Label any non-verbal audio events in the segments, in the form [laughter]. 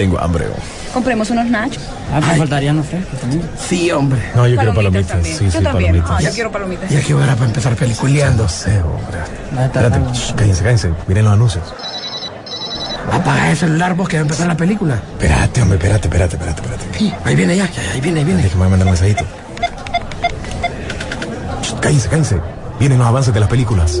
Tengo hambre. Compremos unos nachos. Ah, me faltarían los frescos también. Sí, hombre. No, yo quiero palomitas. también. Sí, yo sí, también. palomitas. Ah, yo quiero palomitas. Ya que hora para empezar peliculeando. No sé, hombre. Espérate, shh, cállense, cállense. Miren los anuncios. Apaga el celular vos que va a empezar la película. Espérate, hombre, espérate, espérate, espérate, espérate. Ahí viene ya, ya, ahí viene, ahí viene. Déjame mandar un mensajito. Shh, Cállense, cállense. Vienen los avances de las películas.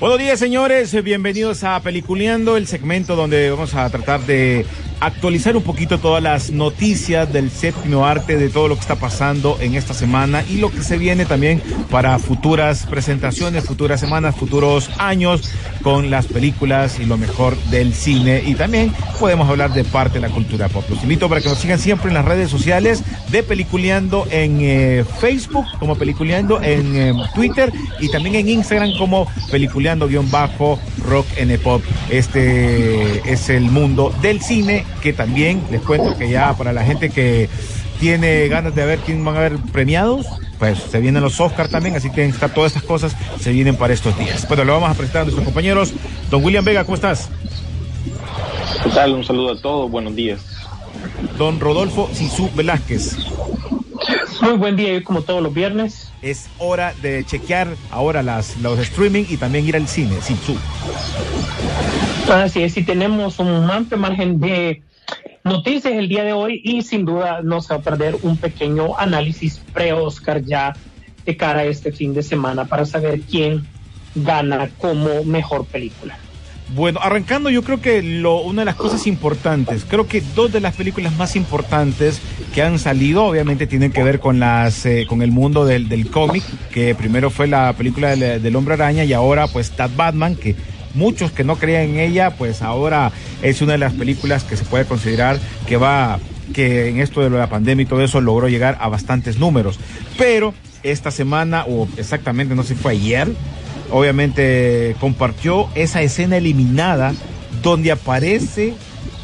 Buenos días, señores. Bienvenidos a Peliculeando, el segmento donde vamos a tratar de actualizar un poquito todas las noticias del séptimo arte, de todo lo que está pasando en esta semana y lo que se viene también para futuras presentaciones, futuras semanas, futuros años con las películas y lo mejor del cine. Y también podemos hablar de parte de la cultura pop. Los invito para que nos sigan siempre en las redes sociales de Peliculeando en eh, Facebook, como Peliculeando en eh, Twitter y también en Instagram como Peliculeando-Rock N Pop. Este es el mundo del cine que también les cuento que ya para la gente que tiene ganas de ver quién van a ver premiados, pues se vienen los Oscars también, así que está todas estas cosas se vienen para estos días. Bueno, lo vamos a presentar a nuestros compañeros. Don William Vega, ¿cómo estás? ¿Qué tal? Un saludo a todos, buenos días. Don Rodolfo Sisu Velázquez. Muy buen día, como todos los viernes. Es hora de chequear ahora las, los streaming y también ir al cine, Sisu. Así es, y tenemos un amplio margen de noticias el día de hoy y sin duda no se va a perder un pequeño análisis pre-Oscar ya de cara a este fin de semana para saber quién gana como mejor película. Bueno, arrancando yo creo que lo, una de las cosas importantes, creo que dos de las películas más importantes que han salido obviamente tienen que ver con las eh, con el mundo del, del cómic, que primero fue la película del, del Hombre Araña y ahora pues Tad Batman, que muchos que no creían en ella, pues ahora es una de las películas que se puede considerar que va que en esto de la pandemia y todo eso logró llegar a bastantes números. Pero esta semana, o exactamente no sé si fue ayer, obviamente compartió esa escena eliminada donde aparece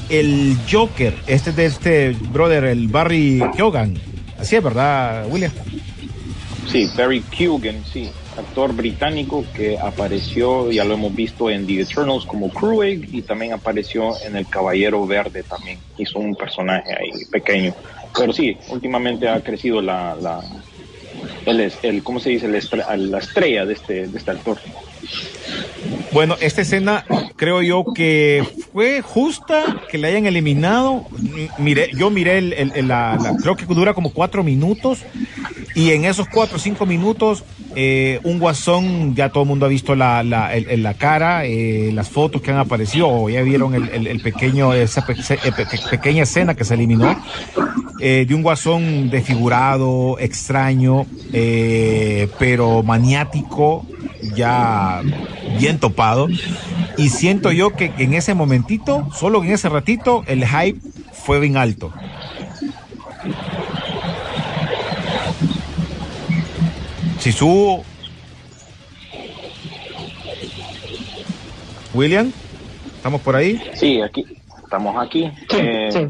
el Joker, este de este brother, el Barry Keoghan. Así es, ¿verdad, William? Sí, Barry Keoghan, sí, actor británico que apareció, ya lo hemos visto en The Eternals como Krueg y también apareció en El Caballero Verde también. Hizo un personaje ahí pequeño. Pero sí, últimamente ha crecido la, la el, el ¿cómo se dice? La estre- la estrella de este, de este actor. Bueno, esta escena creo yo que fue justa que la hayan eliminado. Miré, yo miré el, el- la- creo que dura como cuatro minutos y en esos cuatro o cinco minutos eh, un guasón ya todo el mundo ha visto la, la, el- la cara, eh, las fotos que han aparecido ya vieron el, el- pequeño esa eh, pe- pequeña escena que se eliminó de un guasón desfigurado, extraño, pero maniático, ya bien topado. Y siento yo que en ese momentito, solo en ese ratito, el hype fue bien alto. Si su William, ¿estamos por ahí? Sí, aquí, estamos aquí. Sí, Eh, sí.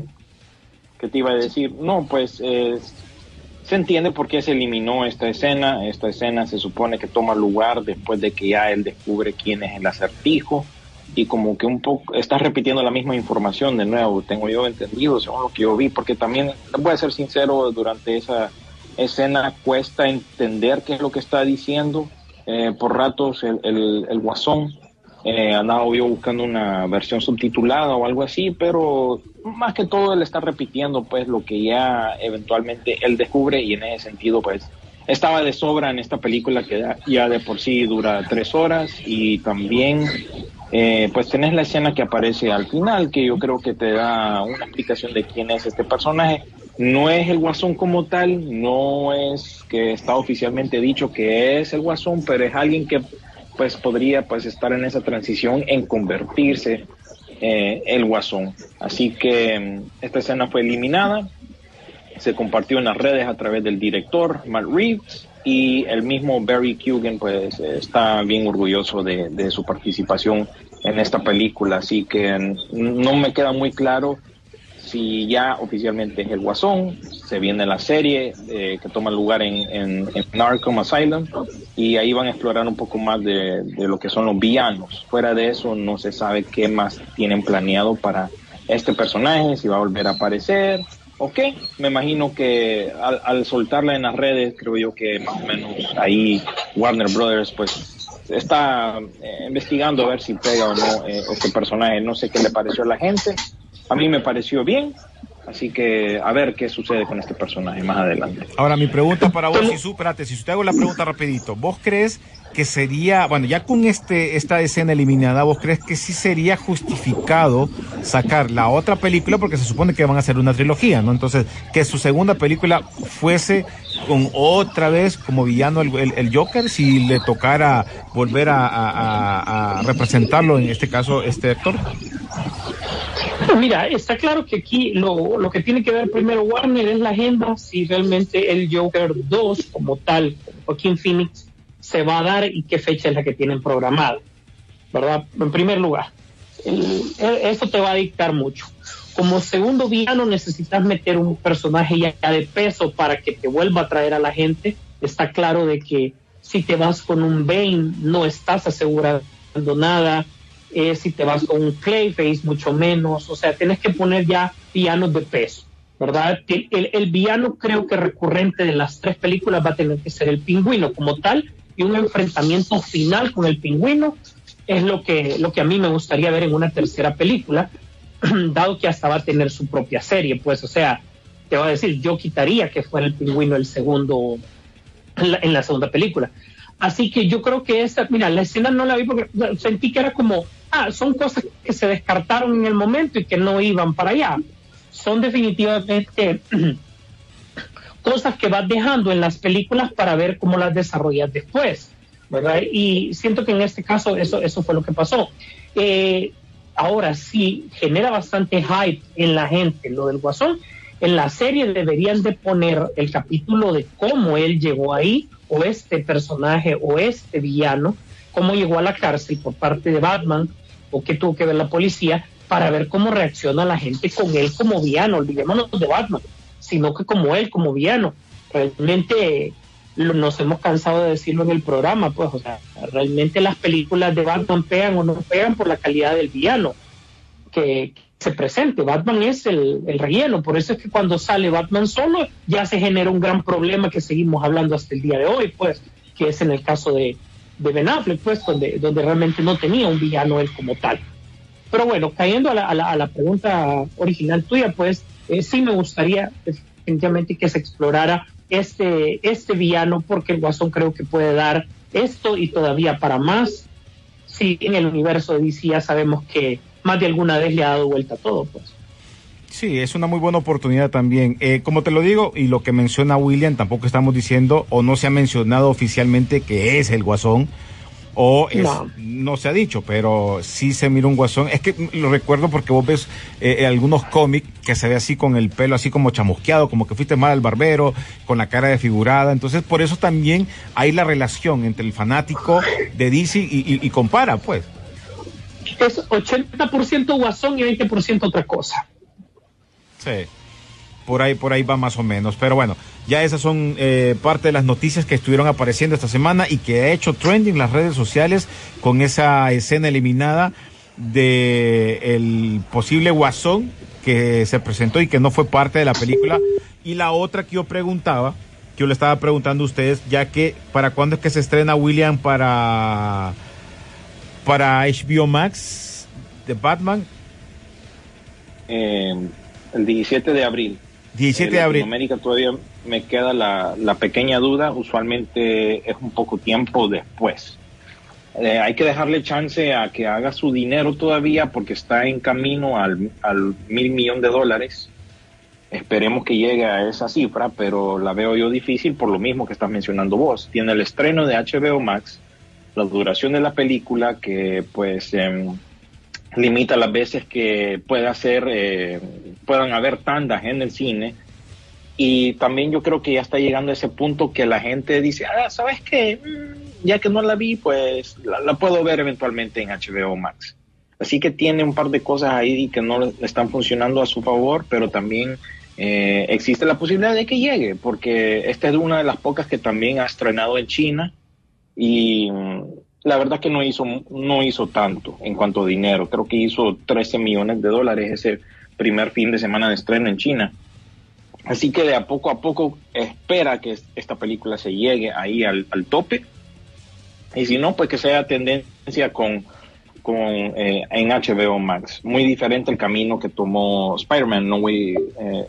¿Qué te iba a decir? No, pues eh, se entiende por qué se eliminó esta escena. Esta escena se supone que toma lugar después de que ya él descubre quién es el acertijo y como que un poco está repitiendo la misma información de nuevo, tengo yo entendido, según lo que yo vi, porque también, voy a ser sincero, durante esa escena cuesta entender qué es lo que está diciendo. Eh, por ratos el, el, el guasón eh, andaba buscando una versión subtitulada o algo así, pero más que todo él está repitiendo pues lo que ya eventualmente él descubre y en ese sentido pues estaba de sobra en esta película que ya- ya de por sí dura tres horas y también eh, pues tenés la escena que aparece al final que yo creo que te da una explicación de quién es este personaje no es el guasón como tal, no es que está oficialmente dicho que es el guasón, pero es alguien que pues podría pues estar en esa transición en convertirse eh, el guasón. Así que mm, esta escena fue eliminada, se compartió en las redes a través del director Matt Reeves y el mismo Barry Kugan pues está bien orgulloso de, su participación en esta película, así que mm, no me queda muy claro si ya oficialmente es el Guasón, se viene la serie eh, que toma lugar en, en, en Arkham Asylum y ahí van a explorar un poco más de, de lo que son los villanos. Fuera de eso no se sabe qué más tienen planeado para este personaje, si va a volver a aparecer o qué. Me imagino que al, al soltarla en las redes, creo yo que más o menos ahí Warner Brothers pues está eh, investigando a ver si pega o no eh, este personaje. No sé qué le pareció a la gente. A mí me pareció bien. Así que a ver qué sucede con este personaje más adelante. Ahora, mi pregunta para vos, si espérate, si te hago la pregunta rapidito, ¿vos crees que sería, bueno, ya con este esta escena eliminada, ¿vos crees que sí sería justificado sacar la otra película? Porque se supone que van a hacer una trilogía, ¿no? Entonces, que su segunda película fuese con otra vez como villano el, el, el Joker, si le tocara volver a, a, a, a representarlo, en este caso, este actor. Mira, está claro que aquí lo, lo, que tiene que ver primero Warner es la agenda, si realmente el Joker 2 como tal, Joaquín Phoenix, se va a dar y qué fecha es la que tienen programada, ¿verdad? En primer lugar, eso te va a dictar mucho. Como segundo villano necesitas meter un personaje ya de peso para que te vuelva a traer a la gente. Está claro de que si te vas con un Bane no estás asegurando nada eh, si te vas con un Clayface, mucho menos. O sea, tienes que poner ya villanos de peso, ¿verdad? El, el, villano creo que recurrente de las tres películas va a tener que ser el pingüino como tal y un enfrentamiento final con el pingüino es lo que, lo que a mí me gustaría ver en una tercera película, [clears throat] dado que hasta va a tener su propia serie, pues, o sea, te voy a decir, yo quitaría que fuera el pingüino el segundo, en la segunda película. Así que yo creo que esa, mira, la escena no la vi porque sentí que era como, ah, son cosas que se descartaron en el momento y que no iban para allá. Son definitivamente [clears throat] cosas que vas dejando en las películas para ver cómo las desarrollas después, ¿verdad? Y siento que en este caso eso, eso fue lo que pasó. Eh, ahora sí, genera bastante hype en la gente lo del Guasón. En la serie deberían de poner el capítulo de cómo él llegó ahí, o este personaje, o este villano, cómo llegó a la cárcel por parte de Batman, o qué tuvo que ver la policía, para ver cómo reacciona la gente con él como villano. Olvidémonos de Batman, sino que como él, como villano. Realmente nos hemos cansado de decirlo en el programa, pues, o sea, realmente las películas de Batman pegan o no pegan por la calidad del villano que se presente. Batman es el, el relleno, por eso es que cuando sale Batman solo ya se genera un gran problema que seguimos hablando hasta el día de hoy, pues, que es en el caso de, de Ben Affleck, pues, donde, donde realmente no tenía un villano él como tal. Pero bueno, cayendo a la, a la, pregunta original tuya, pues, eh, sí me gustaría definitivamente que se explorara este, este villano, porque el Guasón creo que puede dar esto y todavía para más. Sí, en el universo de DC ya sabemos que más de alguna vez le ha dado vuelta a todo, pues. Sí, es una muy buena oportunidad también. Eh, como te lo digo, y lo que menciona William, tampoco estamos diciendo o no se ha mencionado oficialmente que es el Guasón o es, no. no. se ha dicho, pero sí se mira un guasón. Es que lo recuerdo porque vos ves eh, algunos cómics que se ve así con el pelo así como chamusqueado, como que fuiste mal al barbero, con la cara desfigurada. Entonces, por eso también hay la relación entre el fanático de DC y, y, y compara, pues. Es 80% guasón y 20% otra cosa. Sí por ahí, por ahí va más o menos. Pero bueno, ya esas son eh, parte de las noticias que estuvieron apareciendo esta semana y que ha hecho trending las redes sociales con esa escena eliminada de el posible guasón que se presentó y que no fue parte de la película. Y la otra que yo preguntaba, que yo le estaba preguntando a ustedes, ya que para cuándo es que se estrena William para para HBO Max de Batman. Eh, el 17 de abril. 17 de abril. En América todavía me queda la, la, pequeña duda, usualmente es un poco tiempo después. Eh, hay que dejarle chance a que haga su dinero todavía porque está en camino al, al mil millón de dólares. Esperemos que llegue a esa cifra, pero la veo yo difícil por lo mismo que estás mencionando vos. Tiene el estreno de HBO Max, la duración de la película que pues em, limita las veces que pueda hacer, eh, puedan haber tandas en el cine. Y también yo creo que ya está llegando a ese punto que la gente dice, ah, ¿sabes qué? Mm, ya que no la vi, pues la, puedo ver eventualmente en HBO Max. Así que tiene un par de cosas ahí que no están funcionando a su favor, pero también eh, existe la posibilidad de que llegue, porque esta es una de las pocas que también ha estrenado en China y la verdad que no hizo, no hizo tanto en cuanto a dinero. Creo que hizo 13 millones de dólares ese primer fin de semana de estreno en China. Así que de a poco a poco espera que esta película se llegue ahí al, al tope. Y si no, pues que sea tendencia con, con eh, en HBO Max. Muy diferente el camino que tomó Spider-Man No Way, eh,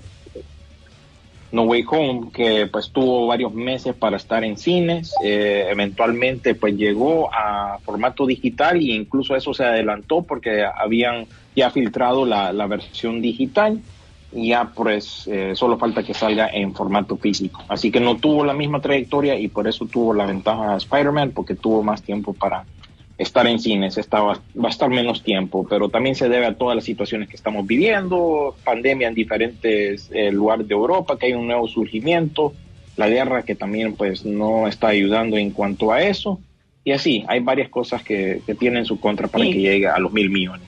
no Way Home, que pues tuvo varios meses para estar en cines, eh, eventualmente pues llegó a formato digital e incluso eso se adelantó porque habían ya filtrado la, la versión digital y ya pues eh, solo falta que salga en formato físico. Así que no tuvo la misma trayectoria y por eso tuvo la ventaja Spider-Man porque tuvo más tiempo para estar en cines, estaba, va a estar menos tiempo, pero también se debe a todas las situaciones que estamos viviendo, pandemia en diferentes eh, lugares de Europa, que hay un nuevo surgimiento, la guerra que también pues no está ayudando en cuanto a eso, y así, hay varias cosas que, que tienen su contra para Y- que llegue a los mil millones.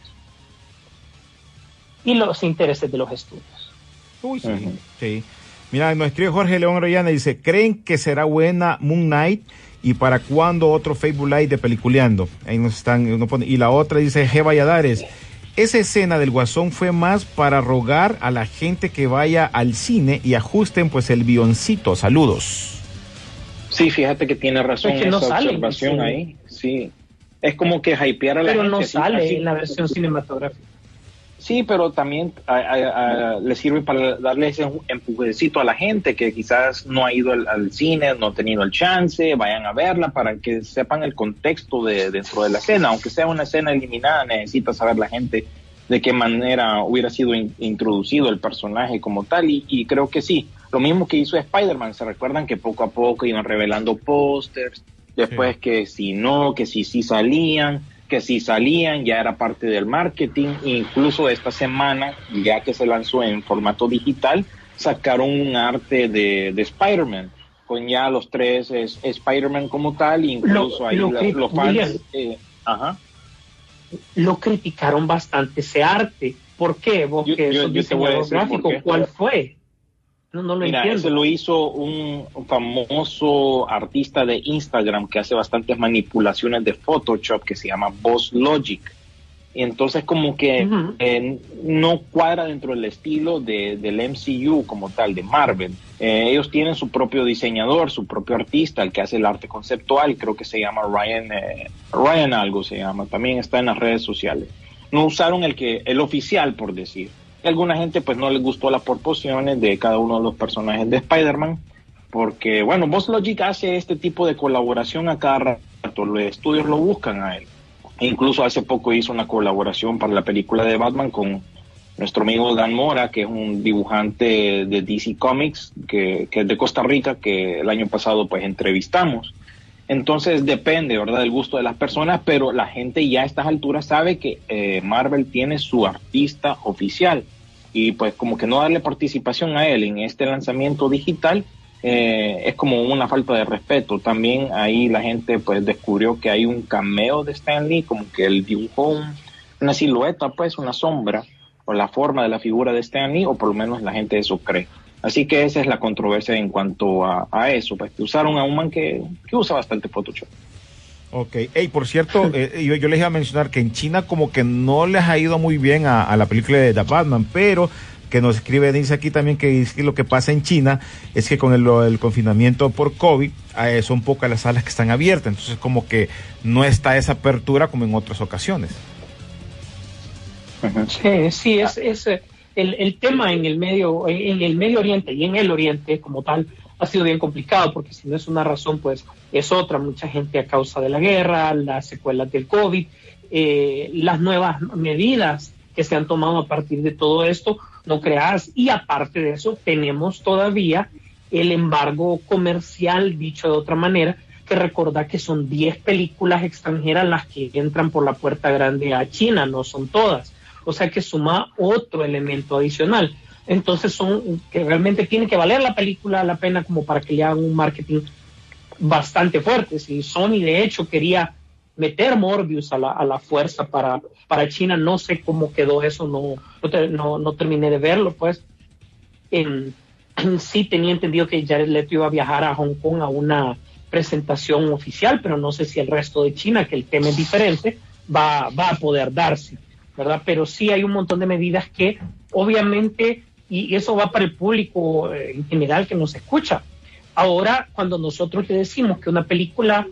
Y los intereses de los estudios. Uy, sí. Sí. Mira, nos escribe Jorge León Orellana y dice, ¿creen que será buena Moon Knight? ¿Y para cuándo otro Facebook Live de Peliculeando? Ahí nos están, uno pone- y la otra dice, G. Valladares, esa escena del Guasón fue más para rogar a la gente que vaya al cine y ajusten pues el guioncito. Saludos. Sí, fíjate que tiene razón Es que no esa sale observación cine. ahí, sí. Es como que hypear a la Pero gente. no así- sale así- en la versión cinematográfica. Sí, pero también a- a- a- le sirve para darle ese empujecito a la gente que quizás no ha ido al, al cine, no ha tenido el chance, vayan a verla para que sepan el contexto de dentro de la escena. Aunque sea una escena eliminada, necesita saber la gente de qué manera hubiera sido in- introducido el personaje como tal. Y, y creo que sí, lo mismo que hizo Spider-Man. Se recuerdan que poco a poco iban revelando pósters, después que si no, que si sí salían que si salían ya era parte del marketing, incluso esta semana, ya que se lanzó en formato digital, sacaron un arte de, de Spider-Man, con ya los tres es- Spider-Man como tal, incluso Lo- ahí lo la- que- los fans... William. eh, ajá. Lo criticaron bastante ese arte. ¿Por qué? Vos Yo- que yo- sos yo te voy a diseñador decir por gráfico. ¿cuál fue? No, no lo Mira, entiendo. lo hizo un famoso artista de Instagram que hace bastantes manipulaciones de Photoshop que se llama Boss Logic. Y entonces como que eh, no cuadra dentro del estilo de, del MCU como tal, de Marvel. Eh, ellos tienen su propio diseñador, su propio artista, el que hace el arte conceptual, creo que se llama Ryan, eh, Ryan algo se llama, también está en las redes sociales. No usaron el que, el oficial, por decir. Alguna gente pues no les gustó las proporciones de cada uno de los personajes de Spider-Man, porque bueno, Boss Logic hace este tipo de colaboración a cada rato, los estudios lo buscan a él. E incluso hace poco hizo una colaboración para la película de Batman con nuestro amigo Dan Mora, que es un dibujante de DC Comics, que, que es de Costa Rica, que el año pasado pues entrevistamos. Entonces depende, ¿verdad?, del gusto de las personas, pero la gente ya a estas alturas sabe que eh, Marvel tiene su artista oficial y pues como que no darle participación a él en este lanzamiento digital eh, es como una falta de respeto. También ahí la gente pues descubrió que hay un cameo de Stan Lee, como que él dibujó un- una silueta, pues una sombra o la forma de la figura de Stan Lee, o por lo menos la gente eso cree. Así que esa es la controversia en cuanto a, a eso, pues que usaron a un man que, que usa bastante Photoshop. Ok, hey, por cierto, [laughs] eh, yo, yo les iba a mencionar que en China como que no les ha ido muy bien a, a la película de The Batman, pero que nos escribe, dice aquí también que, es que lo que pasa en China es que con el, lo- el confinamiento por COVID eh, son pocas las salas que están abiertas, entonces como que no está esa apertura como en otras ocasiones. Sí, sí, es, es eh, el, el tema en el medio, en el Medio Oriente y en el Oriente como tal ha sido bien complicado porque si no es una razón, pues es otra. Mucha gente a causa de la guerra, las secuelas del COVID, eh, las nuevas medidas que se han tomado a partir de todo esto, no creas. Y aparte de eso, tenemos todavía el embargo comercial, dicho de otra manera, que recordar que son 10 películas extranjeras las que entran por la puerta grande a China, no son todas. O sea que suma otro elemento adicional. Entonces son que realmente tiene que valer la película la pena como para que le hagan un marketing bastante fuerte. Si Sony de hecho quería meter Morbius a la, a la fuerza para, para China, no sé cómo quedó eso, no, no, no, terminé de verlo, pues. En, [clears throat] sí tenía entendido que Jared Leto iba a viajar a Hong Kong a una presentación oficial, pero no sé si el resto de China, que el tema es diferente, va, va a poder darse, ¿verdad? Pero sí hay un montón de medidas que obviamente, y eso va para el público eh, en general que nos escucha, ahora cuando nosotros le decimos que una película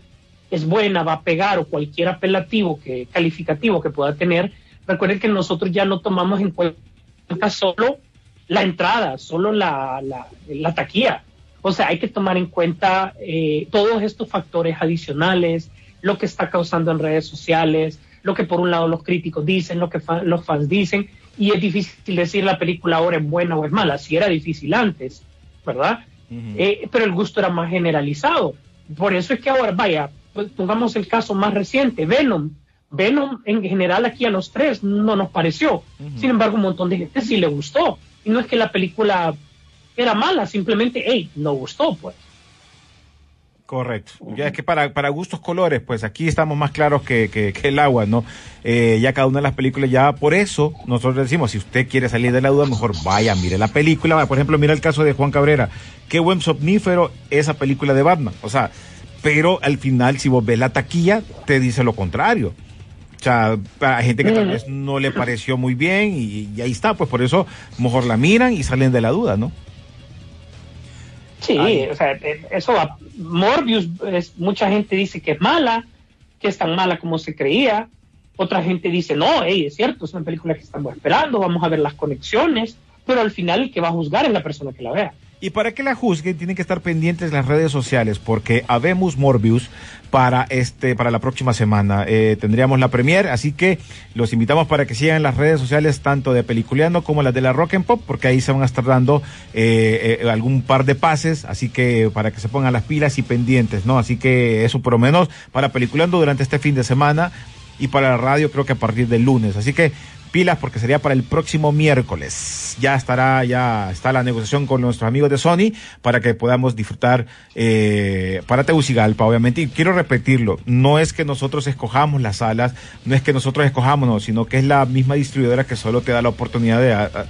es buena, va a pegar o cualquier apelativo que calificativo que pueda tener, recuerden que nosotros ya no tomamos en cuenta solo la entrada, solo la, la, la taquilla. O sea, hay que tomar en cuenta eh, todos estos factores adicionales, lo que está causando en redes sociales, lo que por un lado los críticos dicen, lo que los fans dicen, y es difícil decir la película ahora es buena o es mala, si era difícil antes, ¿verdad? Eh, pero el gusto era más generalizado. Por eso es que ahora, vaya, pues, pongamos el caso más reciente, Venom. Venom en general aquí a los tres no nos pareció. Sin embargo, un montón de gente sí le gustó. Y no es que la película era mala, simplemente, hey, no gustó, pues. Correcto. Ya es que para, para gustos colores, pues aquí estamos más claros que, que, el agua, ¿no? Eh, ya cada una de las películas, ya por eso nosotros decimos, si usted quiere salir de la duda, mejor vaya, mire la película. Por ejemplo, mira el caso de Juan Cabrera. Qué buen somnífero esa película de Batman. O sea, pero al final, si vos ves la taquilla, te dice lo contrario. O sea, hay gente que tal vez no le pareció muy bien y, ahí está, pues por eso mejor la miran y salen de la duda, ¿no? Sí, o sea, eh, eso va. Morbius, es, mucha gente dice que es mala, que es tan mala como se creía. Otra gente dice, no, hey, es cierto, es una película que estamos esperando, vamos a ver las conexiones, pero al final el que va a juzgar es la persona que la vea. Y para que la juzguen, tienen que estar pendientes las redes sociales, porque habemos Morbius para este, para la próxima semana. Eh, tendríamos la premier, así que los invitamos para que sigan las redes sociales, tanto de Peliculeando como las de la Rock and Pop, porque ahí se van a estar dando eh, eh, algún par de pases, así que para que se pongan las pilas y pendientes, ¿no? Así que eso por lo menos para Peliculeando durante este fin de semana y para la radio creo que a partir del lunes. Así que pilas porque sería para el próximo miércoles. Ya estará, ya está la negociación con nuestros amigos de Sony para que podamos disfrutar eh, para Tegucigalpa, obviamente. Y quiero repetirlo, no es que nosotros escojamos las salas, no es que nosotros escojamos, no, sino que es la misma distribuidora que solo te da la oportunidad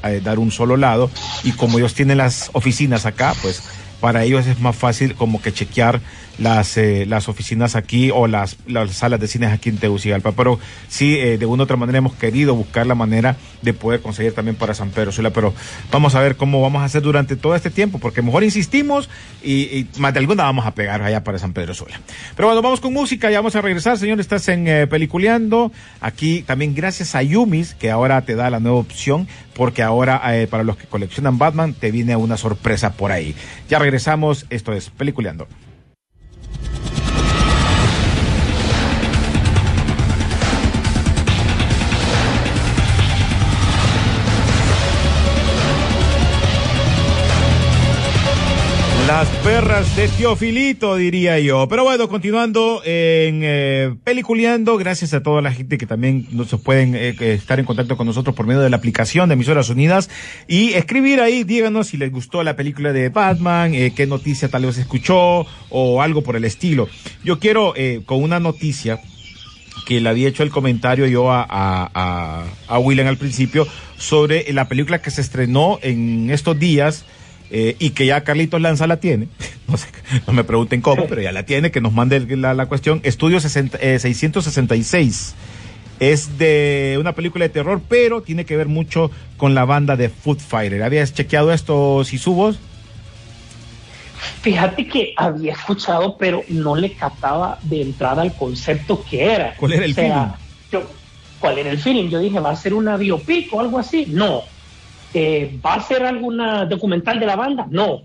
de dar un solo lado. Y como ellos tienen las oficinas acá, pues para ellos es más fácil como que chequear las, eh, las oficinas aquí o las, las salas de cines aquí en Tegucigalpa. Pero sí, eh, de una u otra manera hemos querido buscar la manera de poder conseguir también para San Pedro Sula. Pero vamos a ver cómo vamos a hacer durante todo este tiempo, porque mejor insistimos y, más de alguna vamos a pegar allá para San Pedro Sula. Pero bueno, vamos con música, ya vamos a regresar, señor. Estás en eh, Peliculeando. Aquí también gracias a Yumis, que ahora te da la nueva opción, porque ahora para los que coleccionan Batman te viene una sorpresa por ahí. Ya regresamos, esto es Peliculeando. Las perras de Teofilito, diría yo. Pero bueno, continuando en eh, Peliculeando, gracias a toda la gente que también nos pueden eh, estar en contacto con nosotros por medio de la aplicación de Emisoras Unidas y escribir ahí, díganos si les gustó la película de Batman, eh, qué noticia tal vez escuchó o algo por el estilo. Yo quiero, eh, con una noticia que le había hecho el comentario yo a, a, a William al principio sobre la película que se estrenó en estos días eh, y que ya Carlitos Lanza la tiene, [laughs] no sé, no me pregunten cómo, pero ya la tiene, que nos mande la, la cuestión, Estudio 666. Eh, es de una película de terror, pero tiene que ver mucho con la banda de Food Fighter. ¿Habías chequeado esto, si subos? Fíjate que había escuchado, pero no le captaba de entrada el concepto que era. ¿Cuál era el feeling? ¿Cuál era el feeling? Yo dije, ¿va a ser una biopic o algo así? No, ¿Va a ser alguna documental de la banda? No.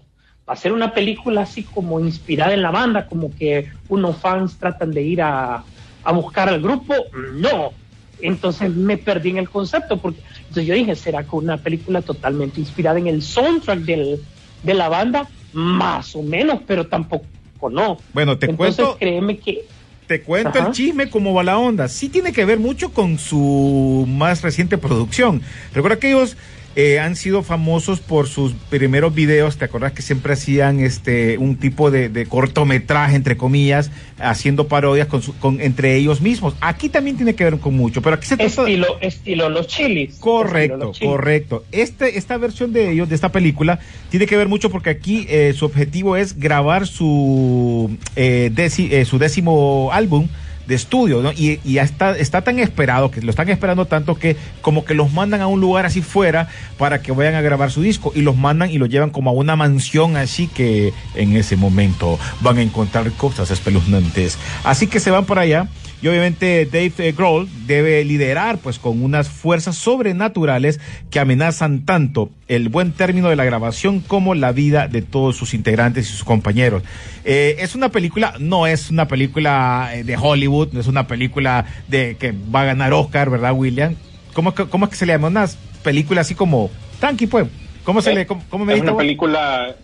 ¿Va a ser una película así como inspirada en la banda, como que unos fans tratan de ir a, buscar al grupo? No. Entonces me perdí en el concepto, porque entonces yo dije, ¿será que una película totalmente inspirada en el soundtrack del, de la banda? Más o menos, pero tampoco no. Bueno, te Entonces, cuento, créeme que te cuento Ajá. el chisme como va la onda. Sí tiene que ver mucho con su más reciente producción. Recuerda que ellos eh, han sido famosos por sus primeros videos. ¿Te acuerdas que siempre hacían este un tipo de, de cortometraje, entre comillas, haciendo parodias con, su- con entre ellos mismos? Aquí también tiene que ver con mucho, pero aquí se trata estilo, estilo los chilis. Correcto, los chilis. correcto. Este, esta versión de ellos, de esta película, tiene que ver mucho porque aquí eh, su objetivo es grabar su, eh, deci- eh, su décimo álbum de estudio, ¿no? Y, y está, está tan esperado, que lo están esperando tanto que como que los mandan a un lugar así fuera para que vayan a grabar su disco y los mandan y los llevan como a una mansión así que en ese momento van a encontrar cosas espeluznantes. Así que se van por allá y obviamente Dave eh, Grohl debe liderar pues con unas fuerzas sobrenaturales que amenazan tanto el buen término de la grabación como la vida de todos sus integrantes y sus compañeros. Eh, es una película, no es una película eh, de Hollywood, no es una película de que va a ganar Oscar, ¿verdad, William? ¿Cómo, es que- cómo es que se le llama? Unas películas así como tranqui, pues. ¿Cómo se Eh, le, cómo, cómo me es una película,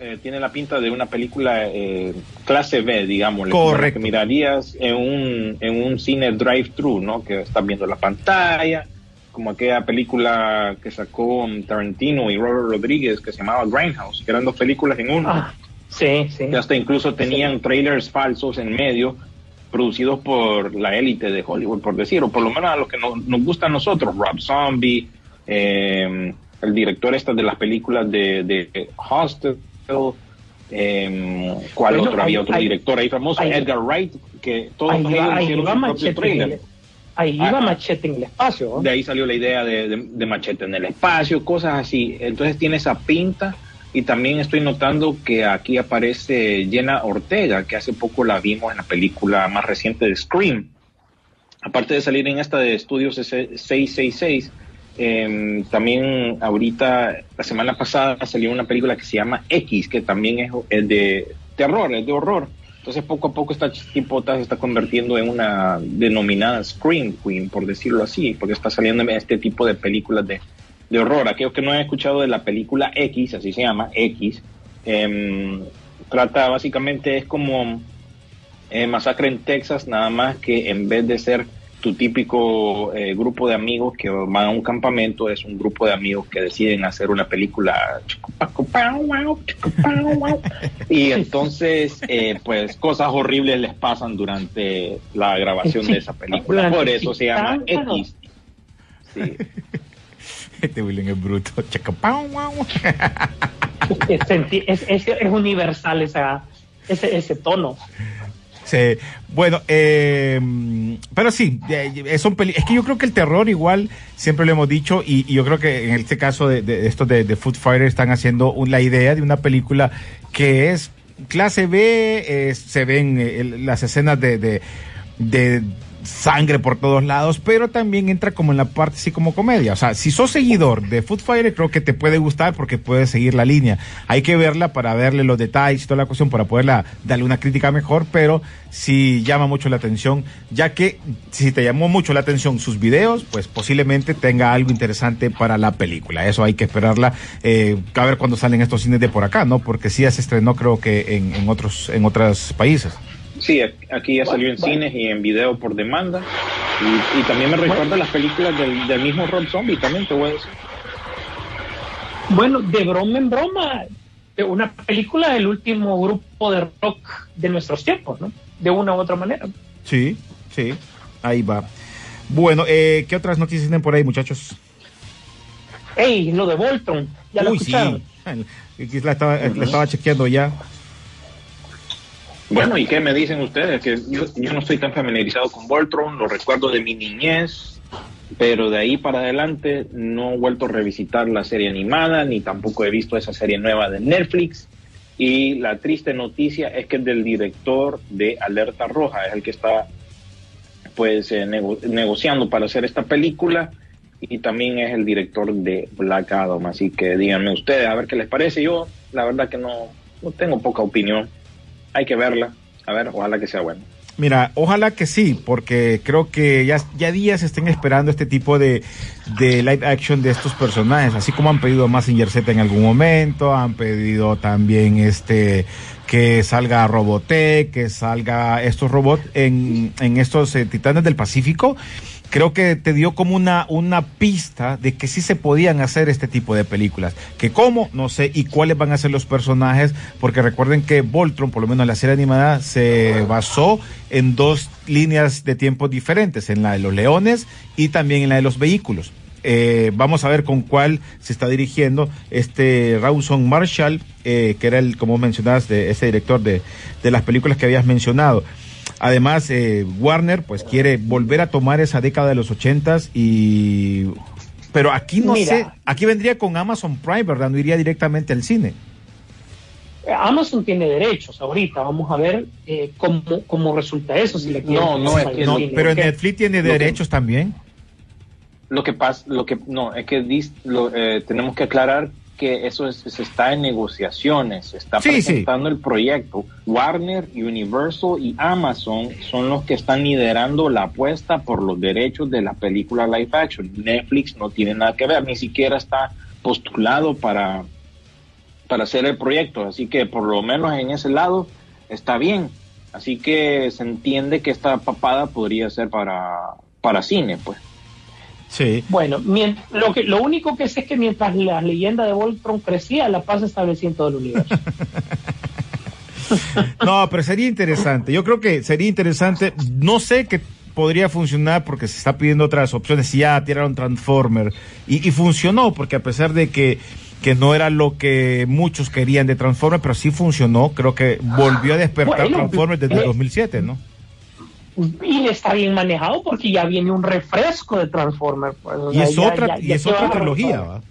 eh, tiene la pinta de una película eh, clase B, digamos. Correcto. Que mirarías en un, en un cine drive-thru, ¿no? Que estás viendo la pantalla, como aquella película que sacó Tarantino y Robert Rodríguez que se llamaba Grindhouse, que eran dos películas en uno. Ah, sí, sí. que hasta incluso tenían trailers falsos en medio producidos por la élite de Hollywood, por decir, o por lo menos a los que nos, nos gusta a nosotros, Rob Zombie, eh, el director este de las películas de, de Hostel, eh, ¿cuál Bueno, otro? Había otro ahí- director ahí famoso, Edgar Wright, que todos Ahí iba, machete en trailer. el, ahí iba Ajá. machete en el espacio. ¿no? De ahí salió la idea de, de- de machete en el espacio, cosas así. Entonces tiene esa pinta. Y también estoy notando que aquí aparece Jenna Ortega, que hace poco la vimos en la película más reciente de Scream. Aparte de salir en esta de Estudios 666, eh, también ahorita, la semana pasada salió una película que se llama X, que también es, de terror, es de horror. Entonces poco a poco esta tipota se está convirtiendo en una denominada Scream Queen, por decirlo así, porque está saliendo en este tipo de películas de, de horror. Aquellos que no han escuchado de la película X, así se llama, X, em, trata básicamente, es como eh, Masacre en Texas, nada más que en vez de ser tu típico eh, grupo de amigos que van a un campamento, es un grupo de amigos que deciden hacer una película [laughs] y entonces eh, pues cosas horribles les pasan durante la grabación de esa película. Por eso se llama X. Sí. [laughs] Este William es bruto. Es universal esa, ese, ese tono. Sí, bueno, eh, pero sí, eh, son peli- es que yo creo que el terror igual, siempre lo hemos dicho, y, yo creo que en este caso de, de estos de, de Food Fighter están haciendo la idea de una película que es clase B, eh, se ven eh, las escenas de, de sangre por todos lados, pero también entra como en la parte así como comedia. O sea, si sos seguidor de Food Fighter, creo que te puede gustar porque puedes seguir la línea. Hay que verla para verle los detalles y toda la cuestión, para poderla darle una crítica mejor, pero sí llama mucho la atención, ya que si te llamó mucho la atención sus videos, pues posiblemente tenga algo interesante para la película. Eso hay que esperarla, eh, a ver cuándo salen estos cines de por acá, ¿no? Porque sí ya se estrenó creo que en, en otros, en otros países. Sí, aquí ya salió en cines y en video por demanda. Y, y también me recuerda las películas del, del mismo Rob Zombie, también te voy a decir. Bueno, de broma en broma, una película del último grupo de rock de nuestros tiempos, ¿no? De una u otra manera. Sí, sí, ahí va. Bueno, eh, ¿qué otras noticias tienen por ahí, muchachos? Ey, lo de Voltron, ya lo Uy, sí. escucharon. Aquí La estaba, la estaba chequeando ya. Bueno, ¿y qué me dicen ustedes? Que yo, yo no estoy tan familiarizado con Voltron, lo recuerdo de mi niñez, pero de ahí para adelante no he vuelto a revisitar la serie animada, ni tampoco he visto esa serie nueva de Netflix. Y la triste noticia es que es del director de Alerta Roja, es el que está pues eh, nego- negociando para hacer esta película y también es el director de Black Adam, así que díganme ustedes a ver qué les parece. Yo la verdad que no, no tengo poca opinión hay que verla. A ver, ojalá que sea bueno. Mira, ojalá que sí, porque creo que ya, ya días estén esperando este tipo de, de live action de estos personajes, así como han pedido Massinger Z en algún momento, han pedido también este que salga Robotech, que salga estos robots en, en estos eh, Titanes del Pacífico creo que te dio como una, una pista de que sí se podían hacer este tipo de películas. Que cómo, no sé, y cuáles van a ser los personajes, porque recuerden que Voltron, por lo menos la serie animada, se basó en dos líneas de tiempo diferentes, en la de los leones y también en la de los vehículos. Eh, vamos a ver con cuál se está dirigiendo este Rawson Marshall, eh, que era el, como mencionabas, de ese director de, de las películas que habías mencionado. Además, eh, Warner pues quiere volver a tomar esa década de los ochentas y... Pero aquí no Mira. sé, aquí vendría con Amazon Prime, ¿verdad? No iría directamente al cine. Amazon tiene derechos ahorita. Vamos a ver eh, cómo, cómo resulta eso. Si le quieren No, no, es que al No, cine, pero. Netflix tiene Lo que- derechos también. Lo que pasa, lo que no, es que dis- lo, eh, tenemos que aclarar que eso es- se está en negociaciones, se está Sí, sí. presentando el proyecto. Warner, Universal y Amazon son los que están liderando la apuesta por los derechos de la película live action. Netflix no tiene nada que ver, ni siquiera está postulado para, para hacer el proyecto, así que por lo menos en ese lado está bien. Así que se entiende que esta papada podría ser para, para cine, pues. Sí. Bueno, lo, que, lo único que sé es que mientras la leyenda de Voltron crecía, la paz se establecía en todo el universo. [laughs] No, pero sería interesante. Yo creo que sería interesante. No sé que podría funcionar porque se está pidiendo otras opciones. Ya tiraron Transformer y, y funcionó porque a pesar de que, que no era lo que muchos querían de Transformer, pero sí funcionó. Creo que volvió a despertar Bueno, Transformer desde eh, el 2007, ¿no? Y está bien manejado porque ya viene un refresco de Transformers. pues, Y es otra, ya- y es otra trilogía. ¿va?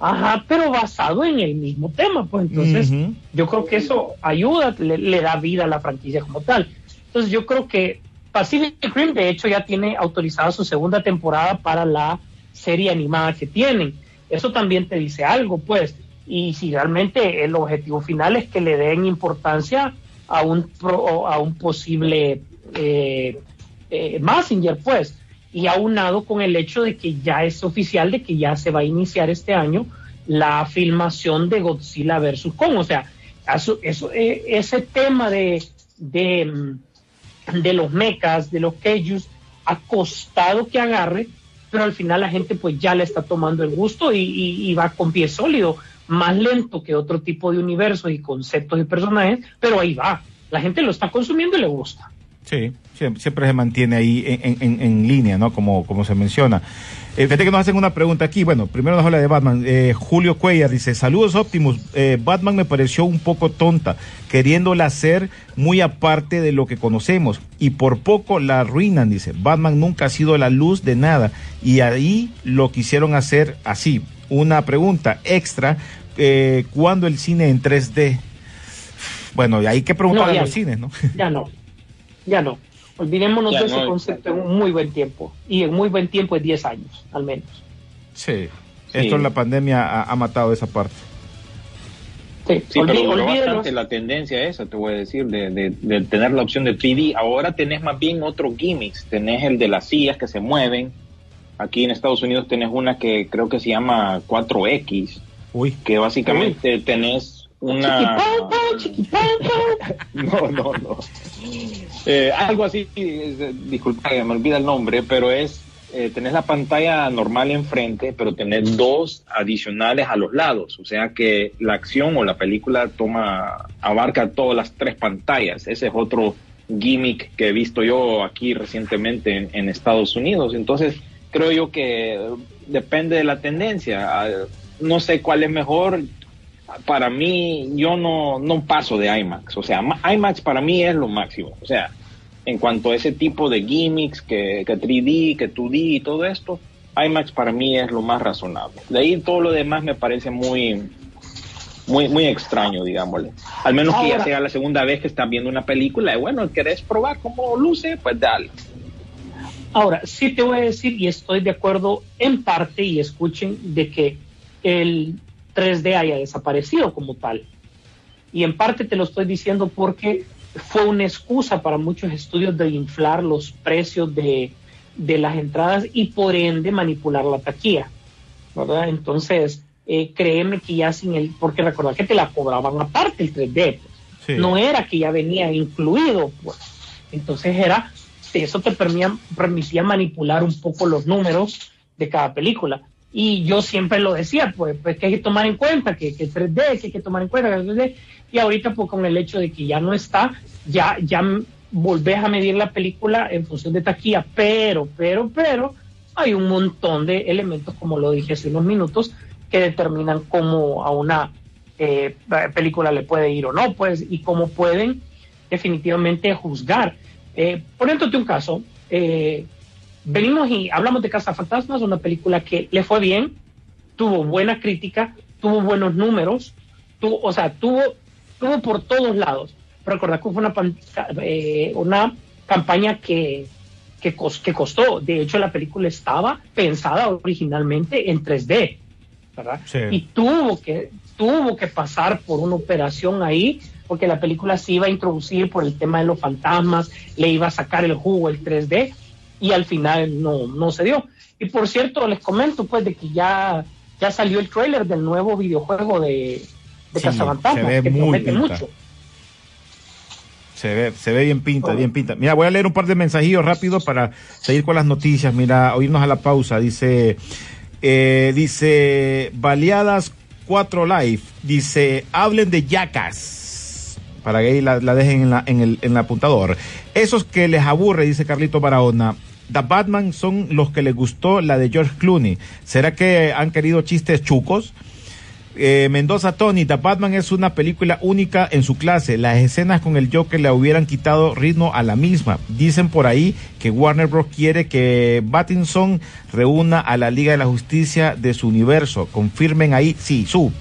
Ajá, pero basado en el mismo tema, pues entonces yo creo que eso ayuda, le, le da vida a la franquicia como tal. Entonces yo creo que Pacific Rim de hecho ya tiene autorizada su segunda temporada para la serie animada que tienen. Eso también te dice algo, pues. Y si realmente el objetivo final es que le den importancia a un, pro- a un posible eh, eh, Messenger, pues, y aunado con el hecho de que ya es oficial de que ya se va a iniciar este año la filmación de Godzilla versus Kong, o sea, eso, eh, ese tema de, de, mm, de los mechas, de los kaijus, ha costado que agarre, pero al final la gente pues ya le está tomando el gusto y, y- y va con pie sólido, más lento que otro tipo de universos y conceptos de personajes, pero ahí va, la gente lo está consumiendo y le gusta. Sí, siempre, siempre se mantiene ahí en, en- en línea, ¿no? Como, como se menciona. Eh, fíjate que nos hacen una pregunta aquí. Bueno, primero nos habla de Batman. Eh, Julio Cuellar dice, saludos Optimus. Eh, Batman me pareció un poco tonta, queriéndola hacer muy aparte de lo que conocemos. Y por poco la arruinan, dice. Batman nunca ha sido la luz de nada. Y ahí lo quisieron hacer así. Una pregunta extra. Eh, ¿Cuándo el cine en 3D? Bueno, hay que preguntar No, a los cines, ¿no? Ya no, ya no. Olvidémonos Ya de ese no. concepto en un muy buen tiempo. Y en muy buen tiempo es 10 años, al menos. Sí. Sí. Esto en la pandemia ha, ha matado esa parte. Sí, Sí, olví- pero bastante la tendencia esa, te voy a decir, de, de- de tener la opción de 3D. Ahora tenés más bien otros gimmicks. Tenés el de las sillas que se mueven. Aquí en Estados Unidos tenés una que creo que se llama 4X, Uy. que básicamente tenés una... [laughs] No, no, no. Eh, algo así, es- disculpa, me olvida el nombre, pero es, eh, tenés la pantalla normal enfrente, pero tenés dos adicionales a los lados, o sea que la acción o la película toma, abarca todas las tres pantallas. Ese es otro gimmick que he visto yo aquí recientemente en, en Estados Unidos. Entonces, creo yo que depende de la tendencia. Ah, No sé cuál es mejor, para mí, yo no, no paso de IMAX. O sea, ma- IMAX para mí es lo máximo. O sea, en cuanto a ese tipo de gimmicks, que, que 3D, que 2D y todo esto, IMAX para mí es lo más razonable. De ahí todo lo demás me parece muy, muy, muy extraño, digámosle. Al menos que ya sea la segunda vez que estás viendo una película y bueno, querés probar cómo luce, pues dale. Ahora, sí te voy a decir, y estoy de acuerdo en parte, y escuchen, de que el 3D haya desaparecido como tal. Y en parte te lo estoy diciendo porque fue una excusa para muchos estudios de inflar los precios de, de las entradas y por ende manipular la taquilla, ¿verdad? Entonces, eh, créeme que ya sin el, porque recordad que te la cobraban aparte el 3D, pues. Sí. no era que ya venía incluido, pues. Entonces era, eso te permitía, permitía manipular un poco los números de cada película. Y yo siempre lo decía, pues, pues que hay que tomar en cuenta que, que 3D, que hay que tomar en cuenta que 3D. Y ahorita, pues con el hecho de que ya no está, ya, ya volvés a medir la película en función de taquilla, pero, pero, pero, hay un montón de elementos, como lo dije hace unos minutos, que determinan cómo a una eh, película le puede ir o no, pues, y cómo pueden definitivamente juzgar. Eh, un caso, eh, venimos y hablamos de Casa Fantasmas, una película que le fue bien, tuvo buena crítica, tuvo buenos números, tuvo, o sea, tuvo, tuvo por todos lados. Recordad que fue una, eh, una campaña que, que, cos- que costó. De hecho, la película estaba pensada originalmente en 3D, ¿verdad? Sí. Y tuvo que, tuvo que pasar por una operación ahí, porque la película se iba a introducir por el tema de los fantasmas, le iba a sacar el jugo el 3D, y al final no, no se dio. Y por cierto, les comento pues de que ya, ya salió el trailer del nuevo videojuego de, de Sí, Cazafantasmas, se ve que muy promete pinta. mucho. Se ve, se ve bien pinta, bien pinta. Mira, voy a leer un par de mensajillos rápido para seguir con las noticias. Mira, oírnos a la pausa. Dice, eh, dice, Baleadas 4 Live. Dice, hablen de yacas. Para que ahí la, la dejen en, la, en, el, en el apuntador. Esos que les aburre, dice Carlito Barahona. The Batman son los que les gustó la de George Clooney. ¿Será que han querido chistes chucos? Eh, Mendoza Tony, The Batman es una película única en su clase. Las escenas con el Joker le hubieran quitado ritmo a la misma. Dicen por ahí que Warner Bros. quiere que Battinson reúna a la Liga de la Justicia de su universo. Confirmen ahí, sí, su.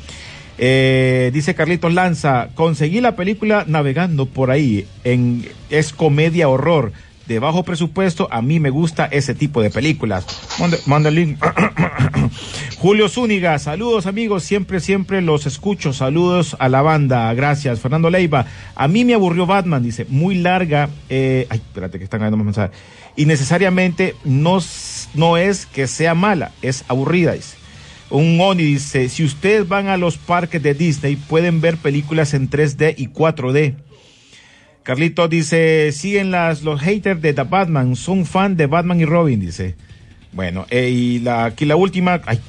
Eh, dice Carlitos Lanza, conseguí la película navegando por ahí. En, es comedia horror. De bajo presupuesto, a mí me gusta ese tipo de películas. Manda, manda el [coughs] link. Julio Zúñiga, saludos amigos, siempre, siempre los escucho. Saludos a la banda, gracias. Fernando Leiva, a mí me aburrió Batman, dice, muy larga. Eh, ay, espérate que están ganando más mensajes. Y necesariamente no, no es que sea mala, es aburrida. Un Oni dice, si ustedes van a los parques de Disney, pueden ver películas en 3D y 4D. Carlito dice, siguen las, los haters de The Batman, son fan de Batman y Robin, dice. Bueno, eh, y la, aquí la última, ay,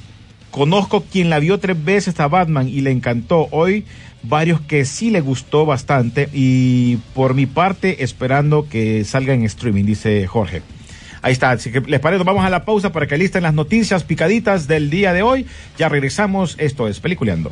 conozco quien la vio tres veces a Batman y le encantó. Hoy varios que sí le gustó bastante y por mi parte esperando que salga en streaming, dice Jorge. Ahí está, así que les parece, vamos a la pausa para que listen las noticias picaditas del día de hoy. Ya regresamos, esto es Peliculeando.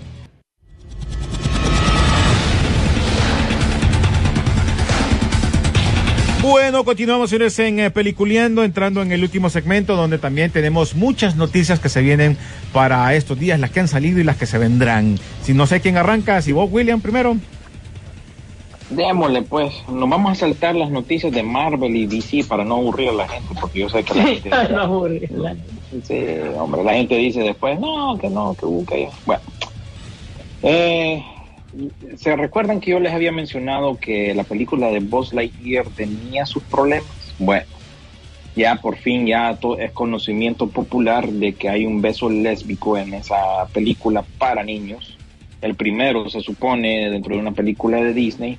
Bueno, continuamos señores en eh, Peliculeando, entrando en el último segmento donde también tenemos muchas noticias que se vienen para estos días, las que han salido y las que se vendrán. Si no sé quién arranca, si vos, William, primero. Démosle, pues. Nos vamos a saltar las noticias de Marvel y DC para no aburrir a la gente, porque yo sé que la [laughs] gente. No, aburre, la- Sí, hombre, la gente dice después, no, que no, que busca ya. Bueno, eh, ¿se recuerdan que yo les había mencionado que la película de Buzz Lightyear tenía sus problemas? Bueno, ya por fin ya es conocimiento popular de que hay un beso lésbico en esa película para niños. El primero se supone dentro de una película de Disney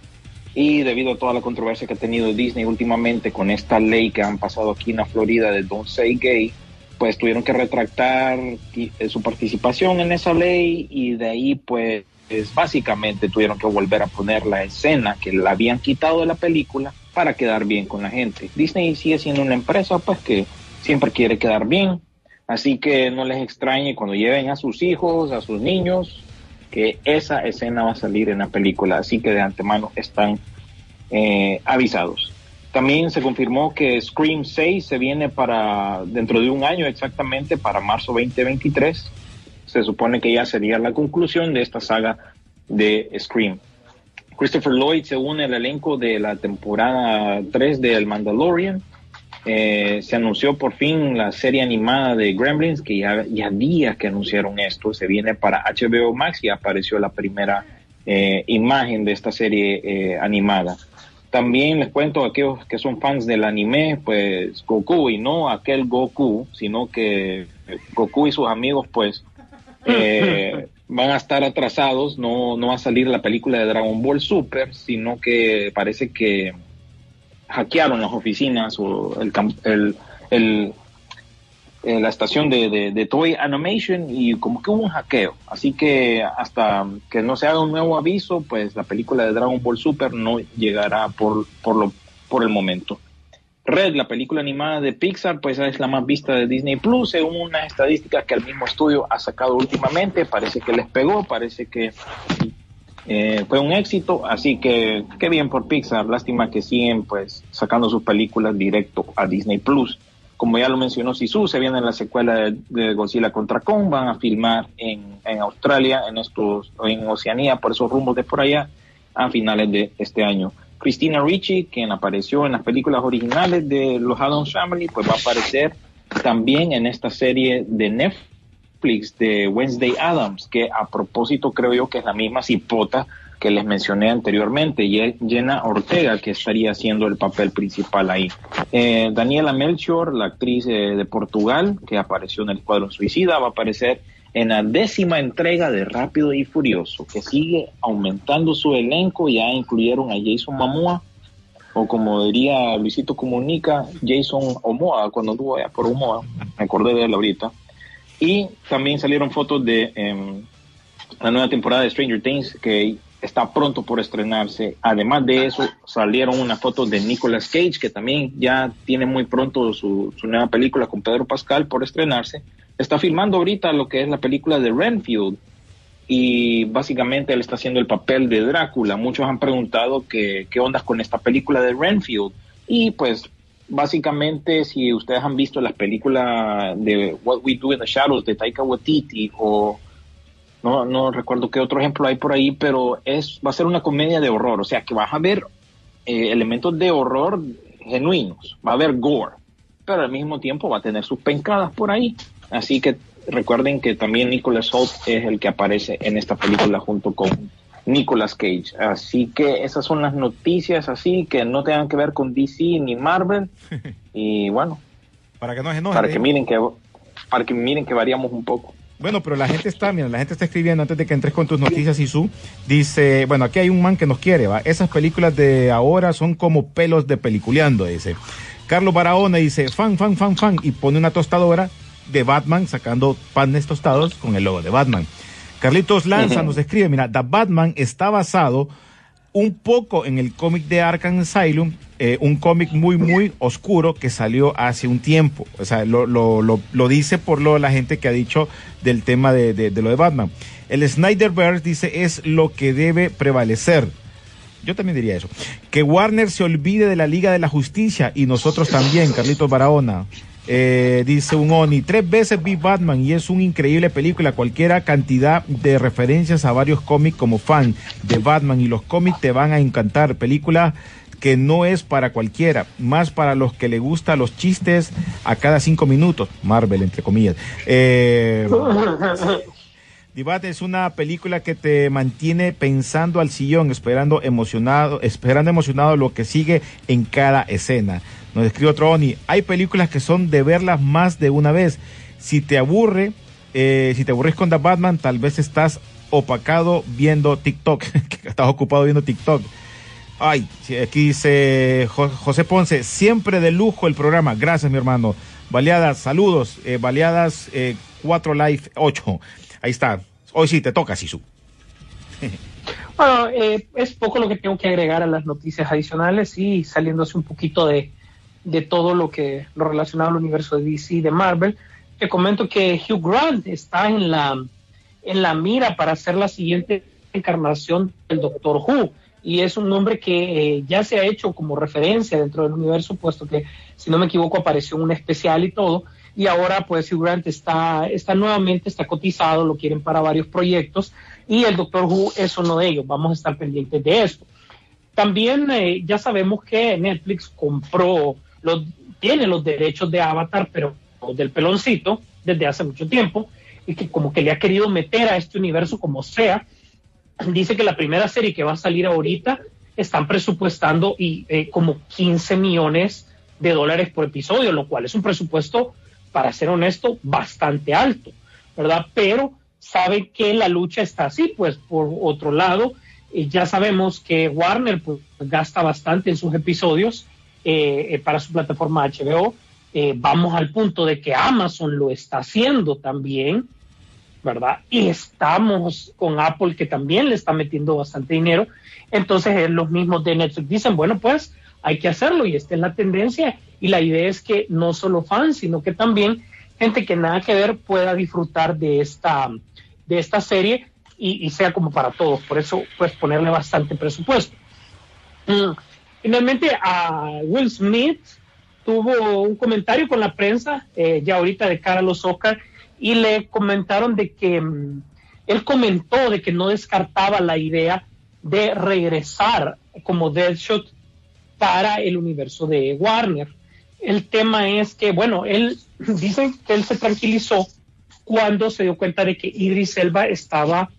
y debido a toda la controversia que ha tenido Disney últimamente con esta ley que han pasado aquí en la Florida de Don't Say Gay, pues tuvieron que retractar eh, su participación en esa ley y de ahí pues es básicamente tuvieron que volver a poner la escena que la habían quitado de la película para quedar bien con la gente. Disney sigue siendo una empresa pues que siempre quiere quedar bien, así que no les extrañe cuando lleven a sus hijos, a sus niños, que esa escena va a salir en la película, así que de antemano están eh, avisados. También se confirmó que Scream 6 se viene para dentro de un año exactamente, para marzo 2023. Se supone que ya sería la conclusión de esta saga de Scream. Christopher Lloyd se une al elenco de la temporada 3 de El Mandalorian. Eh, se anunció por fin la serie animada de Gremlins, que ya, ya días que anunciaron esto. Se viene para HBO Max y apareció la primera eh, imagen de esta serie eh, animada. También les cuento a aquellos que son fans del anime, pues Goku y no aquel Goku, sino que Goku y sus amigos pues eh, van a estar atrasados, no, no va a salir la película de Dragon Ball Super, sino que parece que hackearon las oficinas o el, el, el- eh, la estación de, de, de Toy Animation y como que hubo un hackeo. Así que hasta que no se haga un nuevo aviso, pues la película de Dragon Ball Super no llegará por, por, lo, por el momento. Red, la película animada de Pixar, pues es la más vista de Disney Plus, según unas estadísticas que el mismo estudio ha sacado últimamente. Parece que les pegó, parece que eh, fue un éxito, así que qué bien por Pixar. Lástima que siguen pues sacando sus películas directo a Disney Plus. Como ya lo mencionó Sisu, se viene la secuela de, de Godzilla contra Kong, van a filmar en, en Australia, en estos, en Oceanía, por esos rumbos de por allá, a finales de este año. Christina Ricci, quien apareció en las películas originales de los Addams Family, pues va a aparecer también en esta serie de Netflix de Wednesday Adams, que a propósito creo yo que es la misma cipota que les mencioné anteriormente, y es Jenna Ortega, que estaría haciendo el papel principal ahí. Eh, Daniela Melchior, la actriz eh, de Portugal, que apareció en el Escuadrón Suicida, va a aparecer en la décima entrega de Rápido y Furioso, que sigue aumentando su elenco, ya incluyeron a Jason Momoa, o como diría Luisito Comunica, Jason Omoa, cuando anduvo allá por Omoa, me acordé de él ahorita. Y también salieron fotos de em, la nueva temporada de Stranger Things, que está pronto por estrenarse. Además de eso, salieron unas fotos de Nicolas Cage, que también ya tiene muy pronto su, su nueva película con Pedro Pascal por estrenarse. Está filmando ahorita lo que es la película de Renfield y básicamente él está haciendo el papel de Drácula. Muchos han preguntado que, qué ondas con esta película de Renfield y pues básicamente si ustedes han visto las películas de What We Do in the Shadows de Taika Waititi o no, no recuerdo qué otro ejemplo hay por ahí, pero es va a ser una comedia de horror, o sea que vas a ver eh, elementos de horror genuinos, va a haber gore, pero al mismo tiempo va a tener sus pencadas por ahí. Así que recuerden que también Nicholas Holt es el que aparece en esta película junto con Nicolas Cage. Así que esas son las noticias así que no tengan que ver con DC ni Marvel. [laughs] Y bueno, Para que no se enojen. para que miren que para que miren que variamos un poco. Bueno, pero la gente está, mira, la gente está escribiendo antes de que entres con tus noticias y su dice, bueno, aquí hay un man que nos quiere, va. Esas películas de ahora son como pelos de peliculeando, dice. Carlos Barahona dice, fan, fan, fan, fan, y pone una tostadora de Batman sacando panes tostados con el logo de Batman. Carlitos Lanza nos escribe, mira, The Batman está basado un poco en el cómic de Arkham Asylum, eh, un cómic muy, muy oscuro que salió hace un tiempo. O sea, lo, lo, lo, lo dice por lo la gente que ha dicho del tema de, de, de lo de Batman. El Snyderverse dice es lo que debe prevalecer. Yo también diría eso. Que Warner se olvide de la Liga de la Justicia y nosotros también, Carlitos Barahona. Eh, dice un Oni, tres veces vi Batman y es una increíble película. Cualquiera cantidad de referencias a varios cómics como fan de Batman y los cómics te van a encantar. Película que no es para cualquiera, más para los que le gustan los chistes a cada cinco minutos. Marvel, entre comillas. Eh, es una película que te mantiene pensando al sillón, esperando emocionado, esperando emocionado lo que sigue en cada escena. Nos escribe otro Oni. Hay películas que son de verlas más de una vez. Si te aburre, eh, si te aburres con The Batman, tal vez estás opacado viendo TikTok, [laughs] estás ocupado viendo TikTok. Ay, aquí dice Jo- José Ponce, siempre de lujo el programa. Gracias, mi hermano. Baleadas, saludos. Eh, baleadas eh, 4 Live 8. Ahí está. Hoy sí te toca, Sisu. [laughs] Bueno, eh, es poco lo que tengo que agregar a las noticias adicionales y saliéndose un poquito de, de todo lo que lo relacionado al universo de DC y de Marvel. Te comento que Hugh Grant está en la, en la mira para hacer la siguiente encarnación del Doctor Who. Y es un nombre que eh, ya se ha hecho como referencia dentro del universo, puesto que, si no me equivoco, apareció en un especial y todo. Y ahora, pues, Hugh Grant está, está nuevamente, está cotizado, lo quieren para varios proyectos. Y el Doctor Who es uno de ellos. Vamos a estar pendientes de esto. También eh, ya sabemos que Netflix compró, tiene los derechos de Avatar, pero del peloncito, desde hace mucho tiempo, y que como que le ha querido meter a este universo como sea. [clears throat] Dice que la primera serie que va a salir ahorita están presupuestando y, eh, como 15 millones de dólares por episodio, lo cual es un presupuesto, para ser honesto, bastante alto, ¿verdad? Pero saben que la lucha está así, pues por otro lado, eh, ya sabemos que Warner pues, gasta bastante en sus episodios eh, eh, para su plataforma HBO. Eh, vamos al punto de que Amazon lo está haciendo también, ¿verdad? Y estamos con Apple que también le está metiendo bastante dinero. Entonces los mismos de Netflix dicen, bueno, pues hay que hacerlo y esta es la tendencia. Y la idea es que no solo fans, sino que también gente que nada que ver pueda disfrutar de esta, de esta serie y, y sea como para todos. Por eso, pues ponerle bastante presupuesto. Mm. Finalmente, a Will Smith tuvo un comentario con la prensa, eh, ya ahorita de cara a los Oscar, y le comentaron de que mm, él comentó de que no descartaba la idea de regresar como Deadshot para el universo de Warner. El tema es que, bueno, él [laughs] dice que él se tranquilizó cuando se dio cuenta de que Idris Elba estaba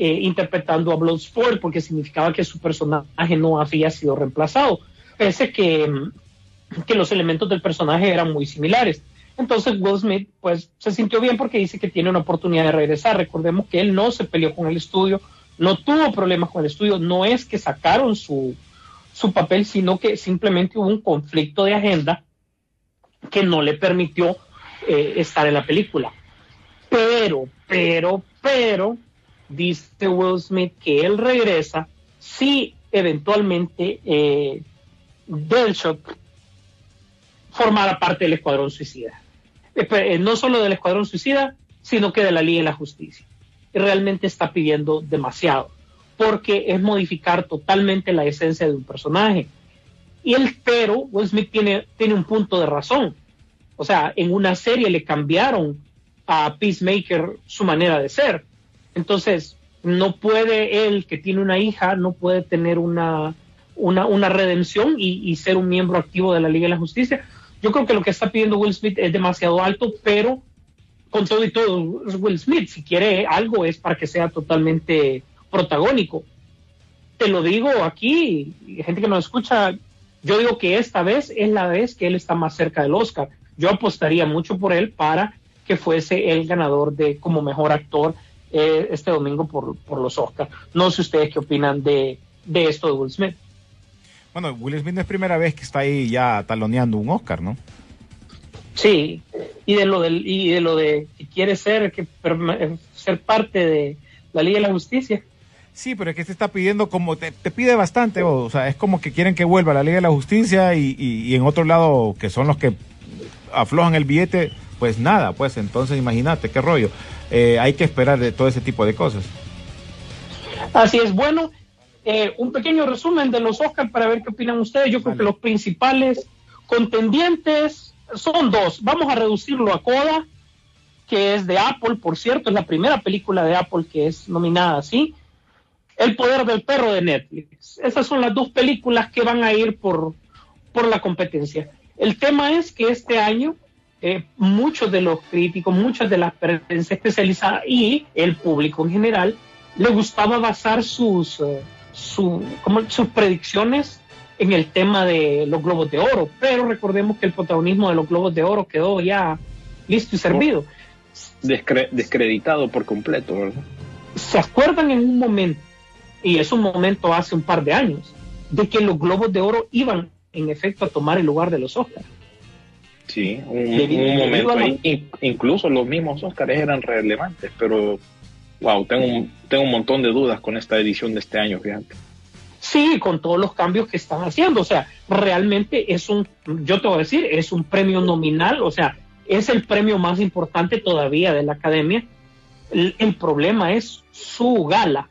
eh, interpretando a Bloodsport porque significaba que su personaje no había sido reemplazado, pese que, mm, que los elementos del personaje eran muy similares. Entonces Will Smith pues se sintió bien porque dice que tiene una oportunidad de regresar. Recordemos que él no se peleó con el estudio, no tuvo problemas con el estudio, no es que sacaron su, su papel, sino que simplemente hubo un conflicto de agenda que no le permitió eh, estar en la película. Pero, pero, pero, dice Will Smith que él regresa si eventualmente eh, Deadshot formara parte del Escuadrón Suicida. Eh, no solo del Escuadrón Suicida, sino que de la Liga de la Justicia. Y realmente está pidiendo demasiado, porque es modificar totalmente la esencia de un personaje. Y el pero, Will Smith tiene, tiene un punto de razón. O sea, en una serie le cambiaron a Peacemaker su manera de ser. Entonces, no puede él, que tiene una hija, no puede tener una, una, una redención y, ser un miembro activo de la Liga de la Justicia. Yo creo que lo que está pidiendo Will Smith es demasiado alto, pero con todo y todo, Will Smith, si quiere algo, es para que sea totalmente protagónico. Te lo digo aquí, gente que nos escucha, yo digo que esta vez es la vez que él está más cerca del Oscar. Yo apostaría mucho por él para que fuese el ganador de como mejor actor eh, este domingo por, por los Oscars. No sé ustedes qué opinan de, de esto de Will Smith. Bueno, Will Smith no es primera vez que está ahí ya taloneando un Oscar, ¿no? Sí, y de lo del, y de lo de que quiere ser, que ser parte de la Liga de la Justicia. Sí, pero es que se está pidiendo como, te, te pide bastante, o, o, sea, es como que quieren que vuelva a la Liga de la Justicia y, y, y en otro lado, que son los que aflojan el billete, pues nada, pues entonces imagínate qué rollo. Eh, hay que esperar de todo ese tipo de cosas. Así es, bueno, eh, un pequeño resumen de los Oscars para ver qué opinan ustedes. Yo creo vale. que los principales contendientes son dos. Vamos a reducirlo a Coda, que es de Apple, por cierto, es la primera película de Apple que es nominada así. El poder del perro de Netflix. Esas son las dos películas que van a ir por, por la competencia. El tema es que este año eh, muchos de los críticos, muchas de las prensa especializada y el público en general le gustaba basar sus, su, como, sus predicciones en el tema de los globos de oro, pero recordemos que el protagonismo de los globos de oro quedó ya listo y servido. Descre descreditado por completo, ¿verdad? ¿Se acuerdan en un momento, y es un momento hace un par de años, de que los globos de oro iban en efecto a tomar el lugar de los Oscars? Sí, un, un momento ahí, incluso los mismos Oscars eran relevantes, pero wow, tengo un, tengo un montón de dudas con esta edición de este año, fíjate. Sí, con todos los cambios que están haciendo, o sea, realmente es un, yo te voy a decir, es un premio nominal, o sea, es el premio más importante todavía de la academia. El, el problema es su gala,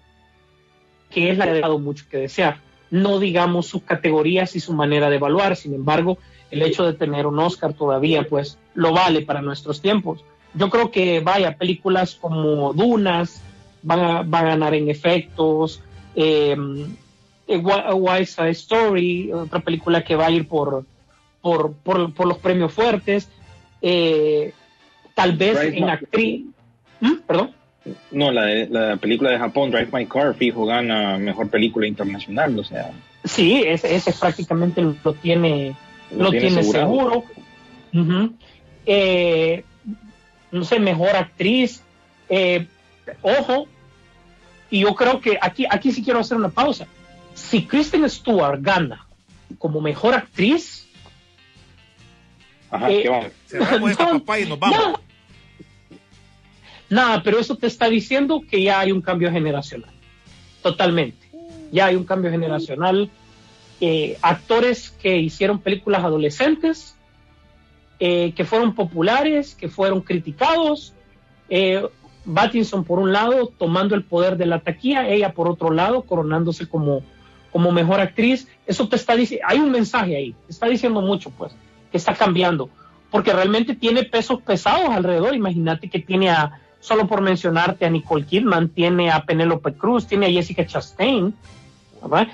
que es la que ha dado mucho que desear. No digamos sus categorías y su manera de evaluar, sin embargo, el hecho de tener un Oscar todavía, pues lo vale para nuestros tiempos. Yo creo que, vaya, películas como Dunas van a, van a ganar en efectos, eh, Wise Side Story, otra película que va a ir por, por, por, por los premios fuertes, eh, tal vez Drive en actriz. ¿Mm? Perdón. No, la, de, la película de Japón, Drive My Car, fijo, gana mejor película internacional, o sea, Sí, ese, ese prácticamente lo tiene, lo, tiene, seguro. Eh, no sé, mejor actriz. Eh, ojo, y yo creo que aquí, aquí sí quiero hacer una pausa. Si Kristen Stewart gana como mejor actriz, Ajá, Eh, ¿qué vamos? Esta [laughs] no, papá y nos vamos. Nada. Nada, pero eso te está diciendo que ya hay un cambio generacional. Totalmente. Ya hay un cambio generacional. Eh, actores que hicieron películas adolescentes, eh, que fueron populares, que fueron criticados. Eh, Battinson por un lado tomando el poder de la taquilla, ella por otro lado coronándose como, como mejor actriz. Eso te está diciendo, hay un mensaje ahí, te está diciendo mucho, pues, que está cambiando, porque realmente tiene pesos pesados alrededor. Imagínate que tiene a, solo por mencionarte, a Nicole Kidman, tiene a Penélope Cruz, tiene a Jessica Chastain, ¿verdad?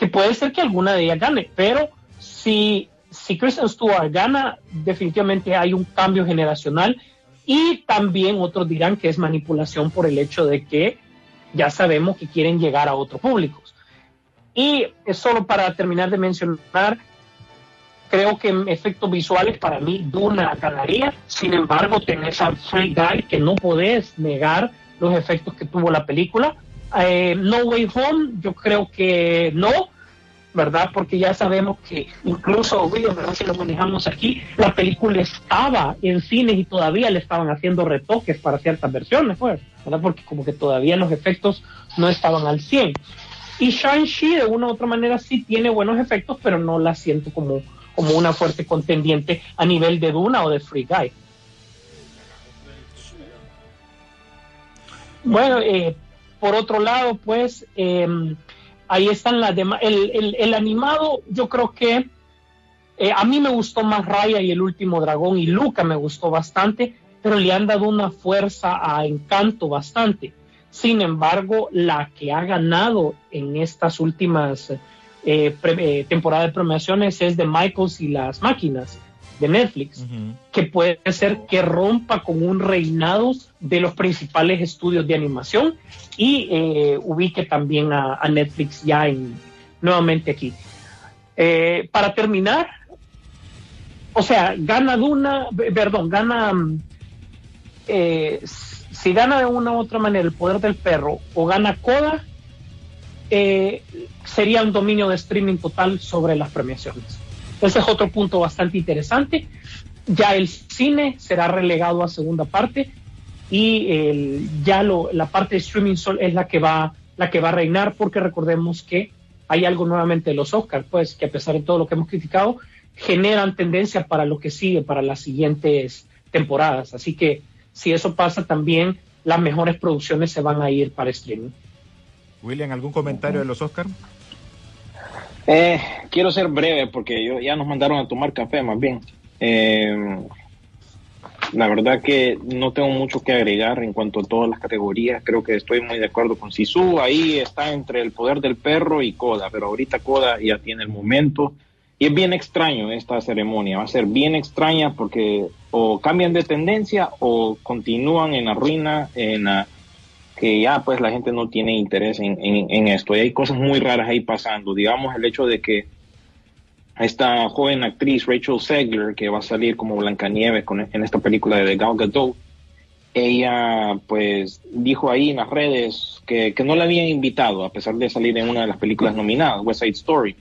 Que puede ser que alguna de ellas gane, pero si, si Kristen Stewart gana, definitivamente hay un cambio generacional y también otros dirán que es manipulación por el hecho de que ya sabemos que quieren llegar a otros públicos. Y solo para terminar de mencionar, creo que efectos visuales para mí Duna ganaría, sin embargo tenés a Free Guy que no podés negar los efectos que tuvo la película. Eh, no Way Home, yo creo que no, ¿verdad? Porque ya sabemos que incluso, ¿verdad? Si lo manejamos aquí, la película estaba en cines y todavía le estaban haciendo retoques para ciertas versiones, pues, ¿verdad? Porque como que todavía los efectos no estaban al 100. Y Shang-Chi de una u otra manera sí tiene buenos efectos, pero no la siento como, como una fuerte contendiente a nivel de Duna o de Free Guy. Bueno, eh, por otro lado, pues eh, ahí están las demás. El, animado, yo creo que eh, a mí me gustó más Raya y el último dragón y Luca me gustó bastante, pero le han dado una fuerza a Encanto bastante. Sin embargo, la que ha ganado en estas últimas eh, pre, temporadas de premiaciones es de Michaels y las máquinas de Netflix, uh -huh. que puede ser que rompa con un reinado de los principales estudios de animación y eh, ubique también a, a, Netflix ya en, nuevamente aquí. Eh, para terminar, o sea, gana Duna, perdón, gana, eh, si gana de una u otra manera el poder del perro o gana Coda, eh, sería un dominio de streaming total sobre las premiaciones. Ese es otro punto bastante interesante. Ya el cine será relegado a segunda parte y el, ya la parte de streaming es la que va la que va a reinar porque recordemos que hay algo nuevamente de los Oscars, pues que a pesar de todo lo que hemos criticado, generan tendencia para lo que sigue, para las siguientes temporadas. Así que si eso pasa también, las mejores producciones se van a ir para streaming. William, ¿algún comentario de los Oscars? Eh, quiero ser breve porque yo, ya nos mandaron a tomar café más bien. Eh, la verdad que no tengo mucho que agregar en cuanto a todas las categorías. Creo que estoy muy de acuerdo con Sisu. Ahí está entre el poder del perro y Coda, pero ahorita Coda ya tiene el momento. Y es bien extraño esta ceremonia. Va a ser bien extraña porque o cambian de tendencia o continúan en la ruina, en la que ya pues la gente no tiene interés en, en, en, esto. Y hay cosas muy raras ahí pasando. Digamos el hecho de que esta joven actriz Rachel Segler, que va a salir como Blancanieves con, en esta película de Gal Gadot, ella pues dijo ahí en las redes que, que no la habían invitado a pesar de salir en una de las películas nominadas, West Side Story.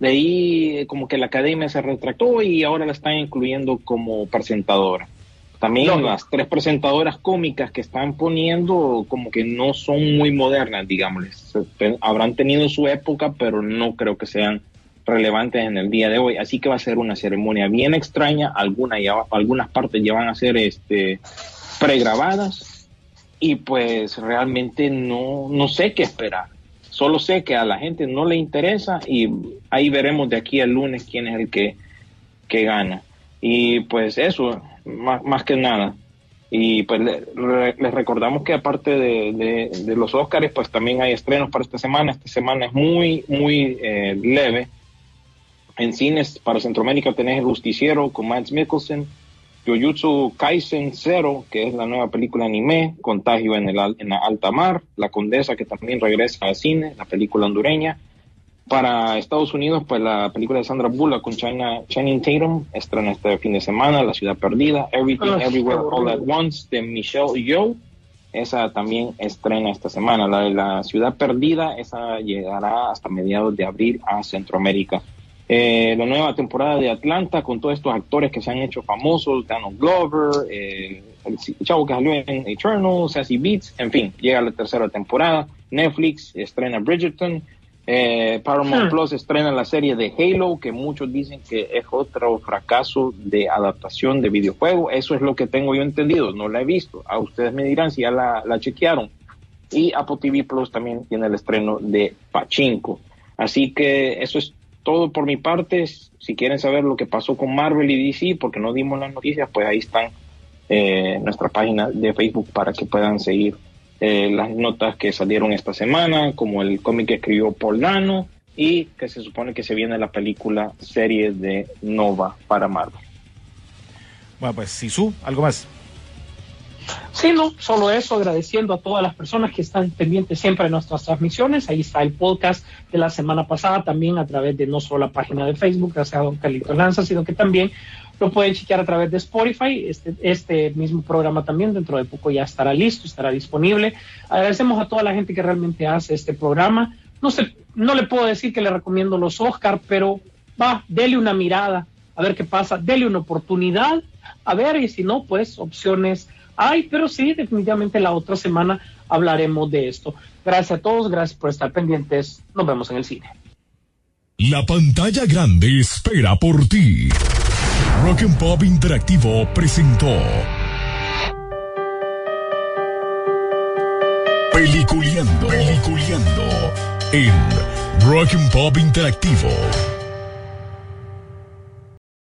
De ahí como que la academia se retractó y ahora la están incluyendo como presentadora. También las tres presentadoras cómicas que están poniendo como que no son muy modernas, digámosles. Habrán tenido su época, pero no creo que sean relevantes en el día de hoy. Así que va a ser una ceremonia bien extraña. Algunas, ya, algunas partes ya van a ser este, pregrabadas y pues realmente no, no sé qué esperar. Solo sé que a la gente no le interesa y ahí veremos de aquí al lunes quién es el que, que gana. Y pues eso, más, más que nada. Y pues le, les recordamos que aparte de, de, de, los Óscares, pues también hay estrenos para esta semana. Esta semana es muy, muy eh, leve. En cines para Centroamérica tenés El Justiciero con Mads Mikkelsen, Jujutsu Kaisen Zero, que es la nueva película anime, Contagio en, el, en la alta mar, La Condesa, que también regresa al cine, la película hondureña, Para Estados Unidos, pues la película de Sandra Bullock con China, Channing Tatum estrena este fin de semana, La Ciudad Perdida, Everything Ay, Everywhere All at. Once de Michelle Yeoh. Esa también estrena esta semana. La de La Ciudad Perdida, esa llegará hasta mediados de abril a Centroamérica. Eh, la nueva temporada de Atlanta con todos estos actores que se han hecho famosos, Donald Glover, eh, el chavo que salió en Eternal, Sassy Beats, en fin, llega la tercera temporada. Netflix estrena Bridgerton. Eh, Paramount Hmm. Plus estrena la serie de Halo, que muchos dicen que es otro fracaso de adaptación de videojuego. Eso es lo que tengo yo entendido, no la he visto. A ustedes me dirán si ya la, la chequearon. Y Apple TV Plus también tiene el estreno de Pachinko. Así que eso es todo por mi parte. Si quieren saber lo que pasó con Marvel y DC, porque no dimos las noticias, pues ahí están eh, nuestra página de Facebook para que puedan seguir eh, las notas que salieron esta semana, como el cómic que escribió Paul Dano y que se supone que se viene la película serie de Nova para Marvel. Bueno, pues Sisu, algo más. Sí, no, solo eso, agradeciendo a todas las personas que están pendientes siempre de nuestras transmisiones. Ahí está el podcast de la semana pasada, también a través de no solo la página de Facebook, gracias a don Carlitos Lanza, sino que también lo pueden chequear a través de Spotify. Este, este mismo programa también dentro de poco ya estará listo, estará disponible. Agradecemos a toda la gente que realmente hace este programa. No sé, no le puedo decir que le recomiendo los Oscar, pero va, dele una mirada, a ver qué pasa, dele una oportunidad, a ver, y si no, pues opciones hay, pero sí, definitivamente la otra semana hablaremos de esto. Gracias a todos, gracias por estar pendientes. Nos vemos en el cine. La pantalla grande espera por ti. Rock Pop Interactivo presentó Peliculeando, Peliculeando en Rock Pop Interactivo.